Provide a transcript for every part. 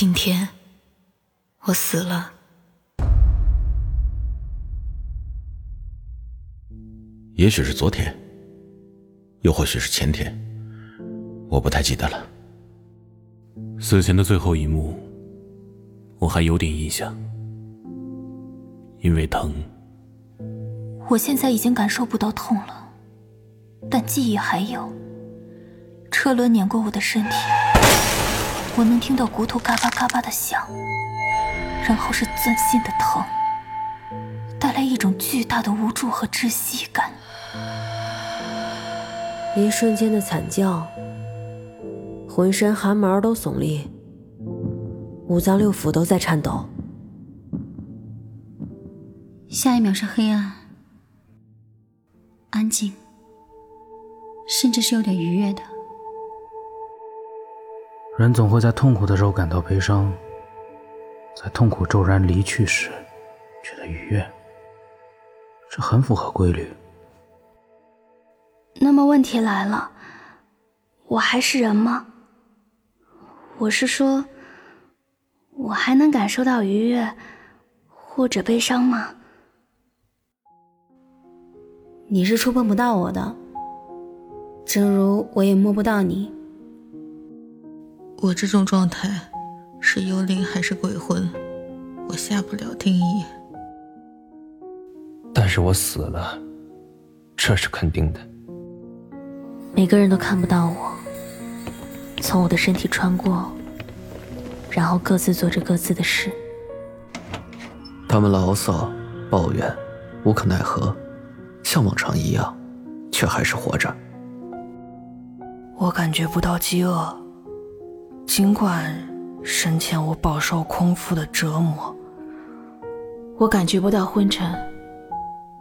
今天我死了。也许是昨天，又或许是前天，我不太记得了。死前的最后一幕，我还有点印象，因为疼。我现在已经感受不到痛了，但记忆还有。车轮碾过我的身体，我能听到骨头嘎巴嘎巴的响，然后是钻心的疼，带来一种巨大的无助和窒息感。一瞬间的惨叫，浑身汗毛都耸立，五脏六腑都在颤抖。下一秒是黑暗，安静，甚至是有点愉悦的。人总会在痛苦的时候感到悲伤，在痛苦骤然离去时觉得愉悦，这很符合规律。那么问题来了，我还是人吗？我是说，我还能感受到愉悦或者悲伤吗？你是触碰不到我的，正如我也摸不到你。我这种状态是幽灵还是鬼魂，我下不了定义。但是我死了，这是肯定的。每个人都看不到我，从我的身体穿过，然后各自做着各自的事。他们牢骚、抱怨、无可奈何，像往常一样，却还是活着。我感觉不到饥饿，尽管生前我饱受空腹的折磨。我感觉不到昏沉，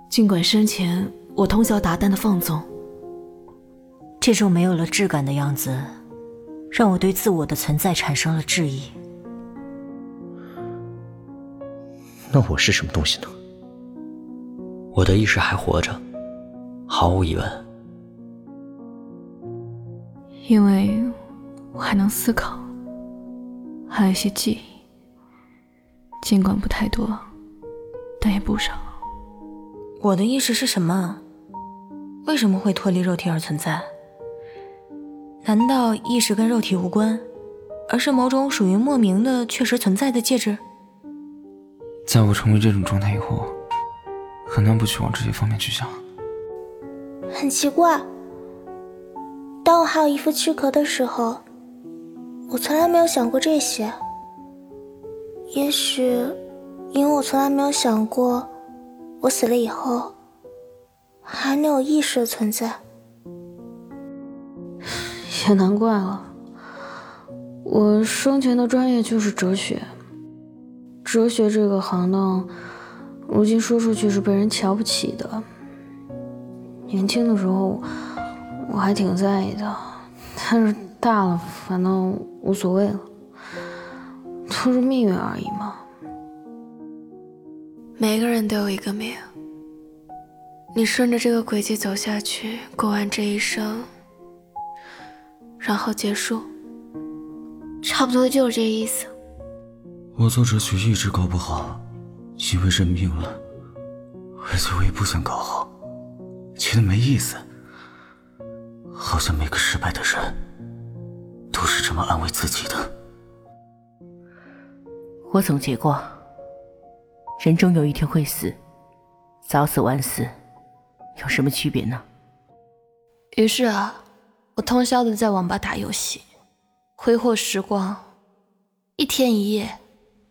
尽管生前我通宵达旦的放纵。这种没有了质感的样子，让我对自我的存在产生了质疑。那我是什么东西呢？我的意识还活着，毫无疑问。因为我还能思考，还有一些记忆，尽管不太多，但也不少。我的意识是什么？为什么会脱离肉体而存在？难道意识跟肉体无关，而是某种属于莫名的、确实存在的介质？在我成为这种状态以后，很难不去往这些方面去想。很奇怪，当我还有一副躯壳的时候，我从来没有想过这些。也许，因为我从来没有想过，我死了以后，还能有意识的存在。也难怪了，我生前的专业就是哲学。哲学这个行当，如今说出去是被人瞧不起的。年轻的时候，我还挺在意的，但是大了，反正无所谓了，都是命运而已嘛。每个人都有一个命，你顺着这个轨迹走下去，过完这一生。然后结束，差不多就是这意思。我做哲学一直搞不好，因为认命了，而且我也不想搞好，觉得没意思。好像每个失败的人都是这么安慰自己的。我总结过，人终有一天会死，早死晚死有什么区别呢？于是啊。我通宵的在网吧打游戏，挥霍时光，一天一夜，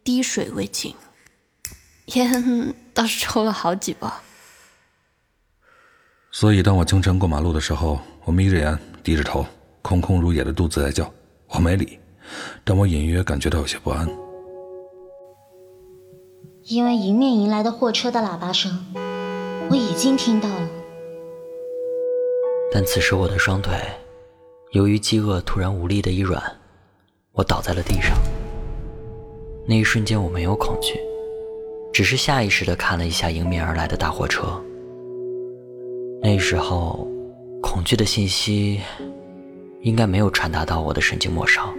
滴水未进，烟倒是抽了好几包。所以，当我清晨过马路的时候，我眯着眼，低着头，空空如也的肚子在叫，我没理，但我隐约感觉到有些不安。因为迎面迎来的货车的喇叭声，我已经听到了，但此时我的双腿。由于饥饿，突然无力的一软，我倒在了地上。那一瞬间，我没有恐惧，只是下意识的看了一下迎面而来的大货车。那时候，恐惧的信息应该没有传达到我的神经末梢。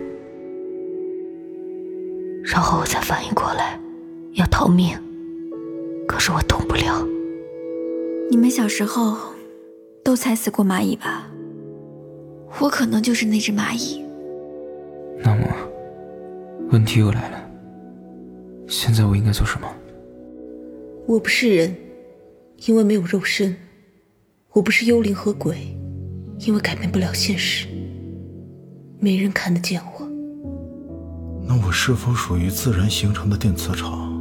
然后我才反应过来，要逃命，可是我动不了。你们小时候都踩死过蚂蚁吧？我可能就是那只蚂蚁。那么，问题又来了。现在我应该做什么？我不是人，因为没有肉身；我不是幽灵和鬼，因为改变不了现实。没人看得见我。那我是否属于自然形成的电磁场，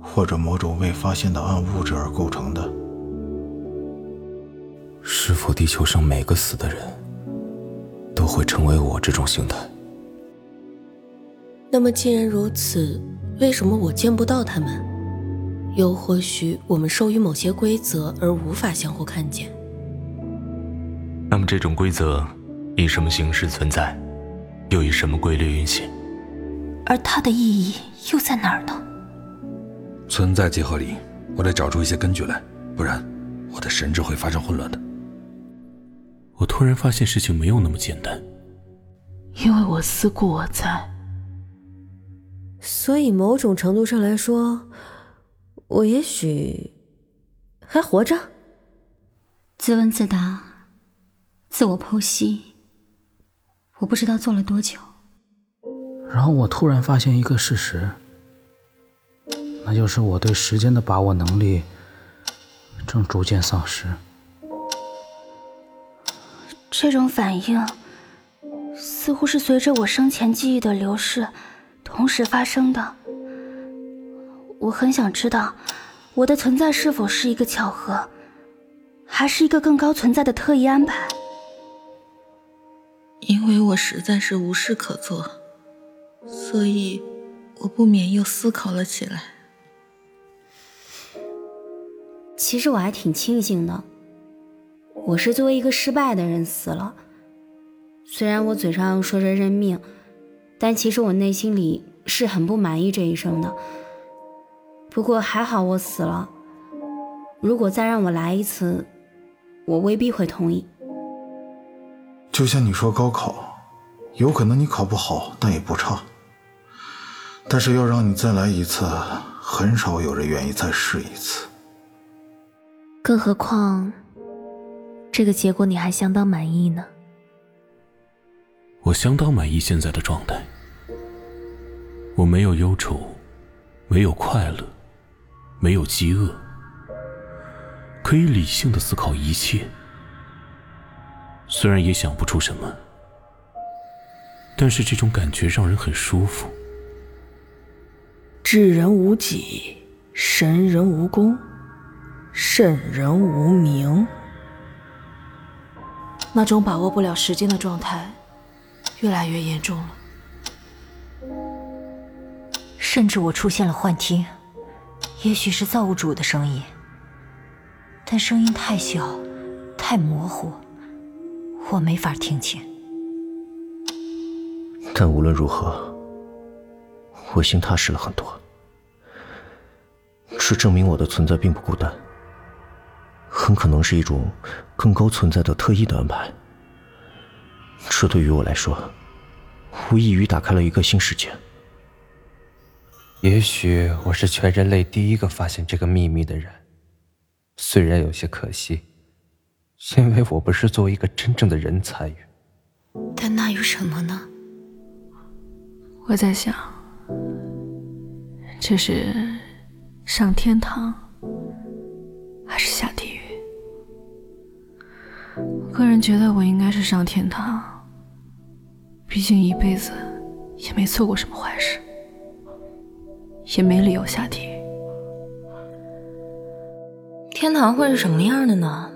或者某种未发现的暗物质而构成的？是否地球上每个死的人都会成为我这种形态？那么既然如此，为什么我见不到他们？又或许我们受于某些规则而无法相互看见。那么这种规则以什么形式存在，又以什么规律运行？而它的意义又在哪儿呢？存在即合理，我得找出一些根据来，不然我的神智会发生混乱的。我突然发现事情没有那么简单，因为我思故我在。所以某种程度上来说，我也许还活着。自问自答，自我剖析。我不知道做了多久。然后我突然发现一个事实，那就是我对时间的把握能力正逐渐丧失。这种反应似乎是随着我生前记忆的流逝同时发生的。我很想知道，我的存在是否是一个巧合，还是一个更高存在的特意安排？因为我实在是无事可做，所以我不免又思考了起来。其实我还挺庆幸的。我是作为一个失败的人死了，虽然我嘴上说着认命，但其实我内心里是很不满意这一生的。不过还好我死了，如果再让我来一次，我未必会同意。就像你说高考，有可能你考不好，但也不差。但是要让你再来一次，很少有人愿意再试一次。更何况。这个结果你还相当满意呢。我相当满意现在的状态。我没有忧愁，没有快乐，没有饥饿，可以理性的思考一切。虽然也想不出什么，但是这种感觉让人很舒服。智人无己，神人无功，圣人无名。那种把握不了时间的状态，越来越严重了。甚至我出现了幻听，也许是造物主的声音，但声音太小，太模糊，我没法听清。但无论如何，我心踏实了很多。这证明我的存在并不孤单。很可能是一种更高存在的特意的安排。这对于我来说，无异于打开了一个新世界。也许我是全人类第一个发现这个秘密的人，虽然有些可惜，因为我不是作为一个真正的人参与。但那有什么呢？我在想，这是上天堂，还是下地狱？我个人觉得我应该是上天堂，毕竟一辈子也没做过什么坏事，也没理由下地狱。天堂会是什么样的呢？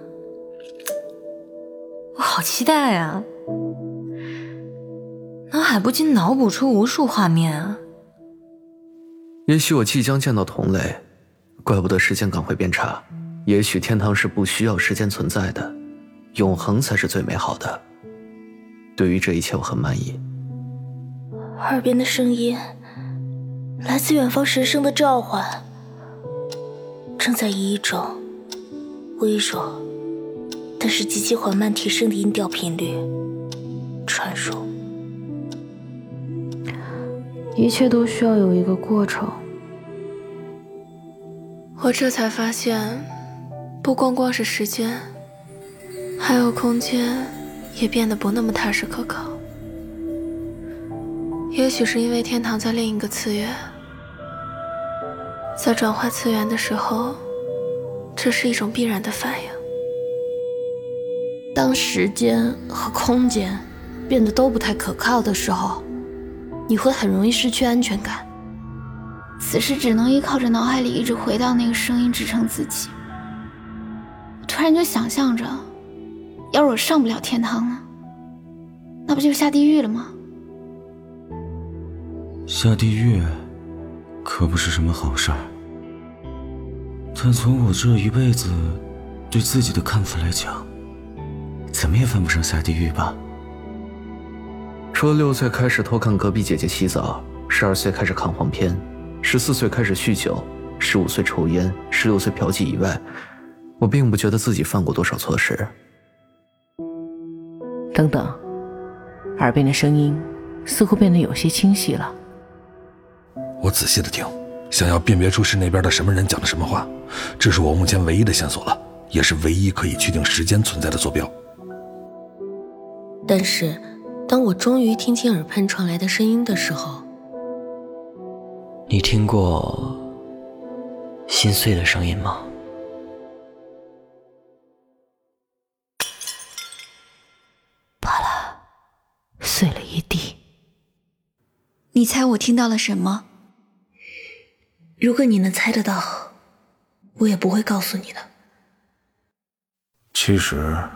我好期待啊！脑海不禁脑补出无数画面啊！也许我即将见到同类，怪不得时间感会变差。也许天堂是不需要时间存在的。永恒才是最美好的。对于这一切，我很满意。耳边的声音来自远方神圣的召唤，正在以一种微弱但是极其缓慢提升的音调频率传入。一切都需要有一个过程。我这才发现，不光光是时间，还有空间，也变得不那么踏实可靠。也许是因为天堂在另一个次元，在转化次元的时候，这是一种必然的反应。当时间和空间变得都不太可靠的时候，你会很容易失去安全感。此时只能依靠着脑海里一直回荡那个声音支撑自己。我突然就想象着，要是我上不了天堂呢，那不就下地狱了吗？下地狱可不是什么好事儿。但从我这一辈子对自己的看法来讲，怎么也犯不上下地狱吧。除了六岁开始偷看隔壁姐姐洗澡，十二岁开始看黄片。十四岁开始酗酒，十五岁抽烟，十六岁嫖妓以外，我并不觉得自己犯过多少错事。等等，耳边的声音似乎变得有些清晰了。我仔细的听，想要辨别出是那边的什么人讲的什么话，这是我目前唯一的线索了，也是唯一可以确定时间存在的坐标。但是，当我终于听清耳畔传来的声音的时候，你听过心碎的声音吗？啪啦，碎了一地。你猜我听到了什么？如果你能猜得到，我也不会告诉你的。其实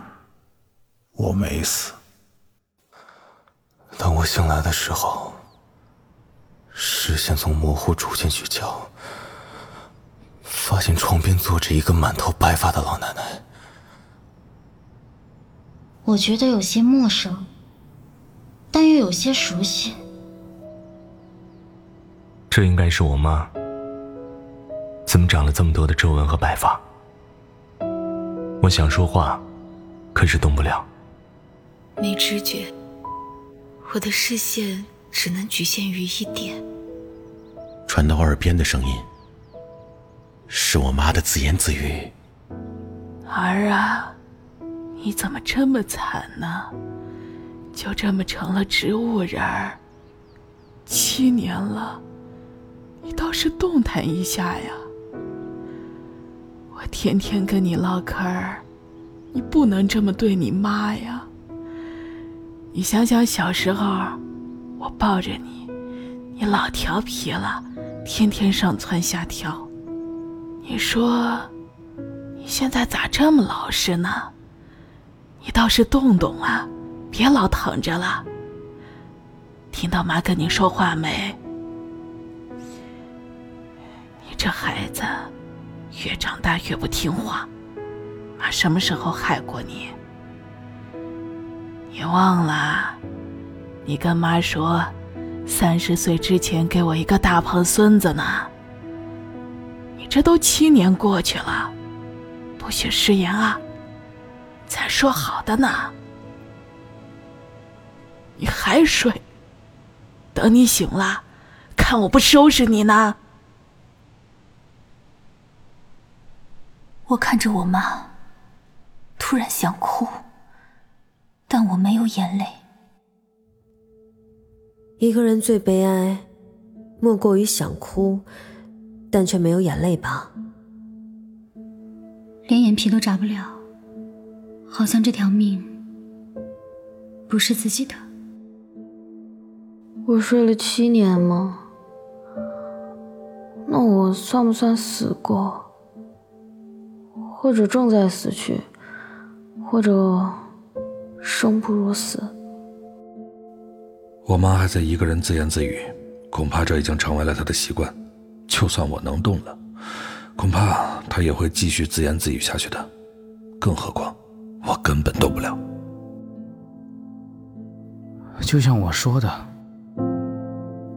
我没死。当我醒来的时候。视线从模糊逐渐聚焦，发现床边坐着一个满头白发的老奶奶。我觉得有些陌生，但又有些熟悉。这应该是我妈。怎么长了这么多的皱纹和白发？我想说话，可是动不了。没知觉，我的视线。只能局限于一点。传到耳边的声音，是我妈的自言自语：“儿啊，你怎么这么惨呢？就这么成了植物人儿？七年了，你倒是动弹一下呀！我天天跟你唠嗑儿，你不能这么对你妈呀！你想想小时候。”我抱着你，你老调皮了，天天上蹿下跳。你说，你现在咋这么老实呢？你倒是动动啊，别老躺着了。听到妈跟你说话没？你这孩子，越长大越不听话。妈什么时候害过你？你忘了？你跟妈说，三十岁之前给我一个大胖孙子呢。你这都七年过去了，不许食言啊！咱说好的呢。你还睡？等你醒了，看我不收拾你呢！我看着我妈，突然想哭，但我没有眼泪。一个人最悲哀，莫过于想哭，但却没有眼泪吧？连眼皮都眨不了，好像这条命不是自己的。我睡了七年吗？那我算不算死过？或者正在死去？或者生不如死？我妈还在一个人自言自语，恐怕这已经成为了她的习惯。就算我能动了，恐怕她也会继续自言自语下去的。更何况，我根本动不了。就像我说的，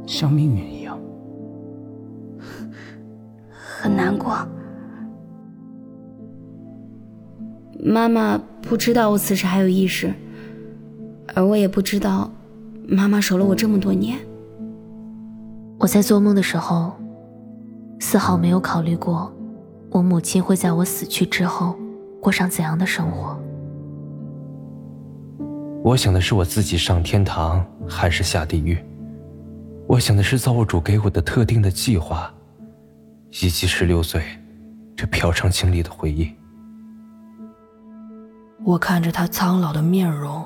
像命运一样，很难过。妈妈不知道我此时还有意识，而我也不知道。妈妈守了我这么多年，我在做梦的时候，丝毫没有考虑过我母亲会在我死去之后过上怎样的生活。我想的是我自己上天堂还是下地狱。我想的是造物主给我的特定的计划，以及十六岁这嫖娼经历的回忆。我看着他苍老的面容，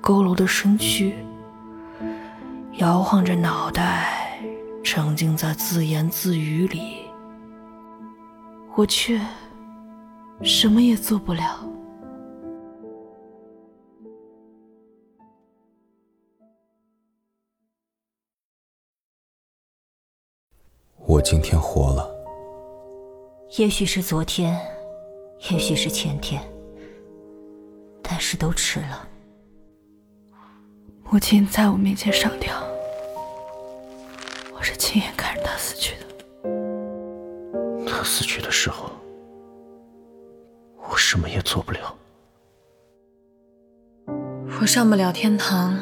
佝偻的身躯，摇晃着脑袋，沉浸在自言自语里，我却什么也做不了。我今天活了，也许是昨天，也许是前天，但是都迟了。母亲在我面前上吊，我是亲眼看着她死去的。她死去的时候，我什么也做不了。我上不了天堂，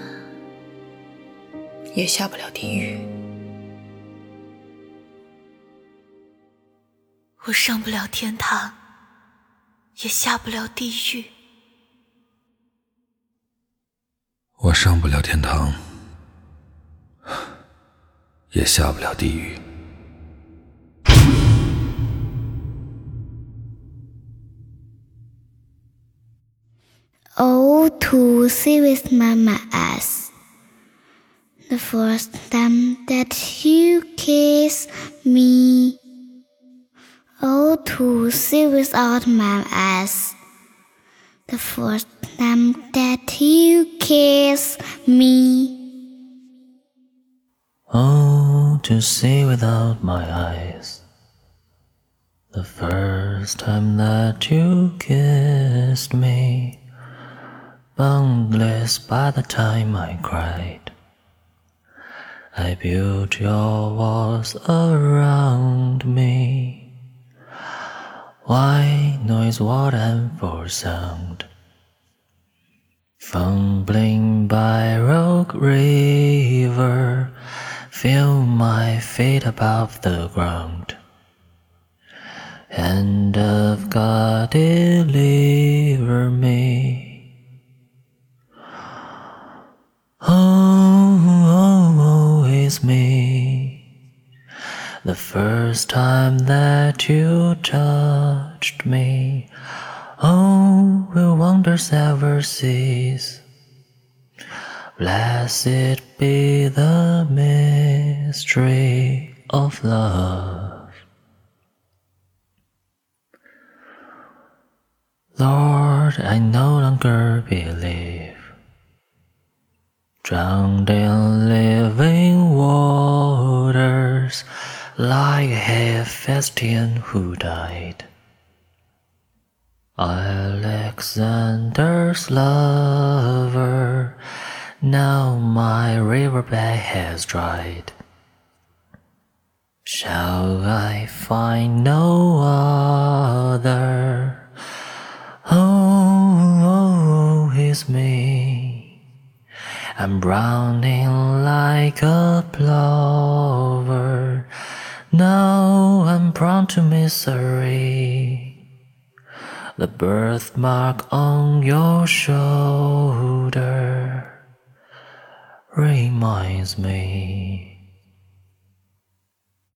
也下不了地狱。我上不了天堂，也下不了地狱。我上不了天堂，也下不了地狱。 Oh, to see with my eyes. The first time that you kiss me. Oh, to see without my eyes. The first time that you kiss me. Oh, to see without my eyes. The first time that you kissed me, boundless by the time I cried. I built your walls around me. Why noise, and for sound? Fumbling by Rogue River, feel my feet above the ground. Hand of God, deliver me. The first time that you touched me. Oh, will wonders ever cease? Blessed be the mystery of love. Lord, I no longer believe. Drowned in living waters, like Hephaestion who died. Alexander's lover, now my riverbed has dried. Shall I find no other? Oh, oh, it's me. I'm browning like a plover. Now I'm prone to misery. The birthmark on your shoulder reminds me.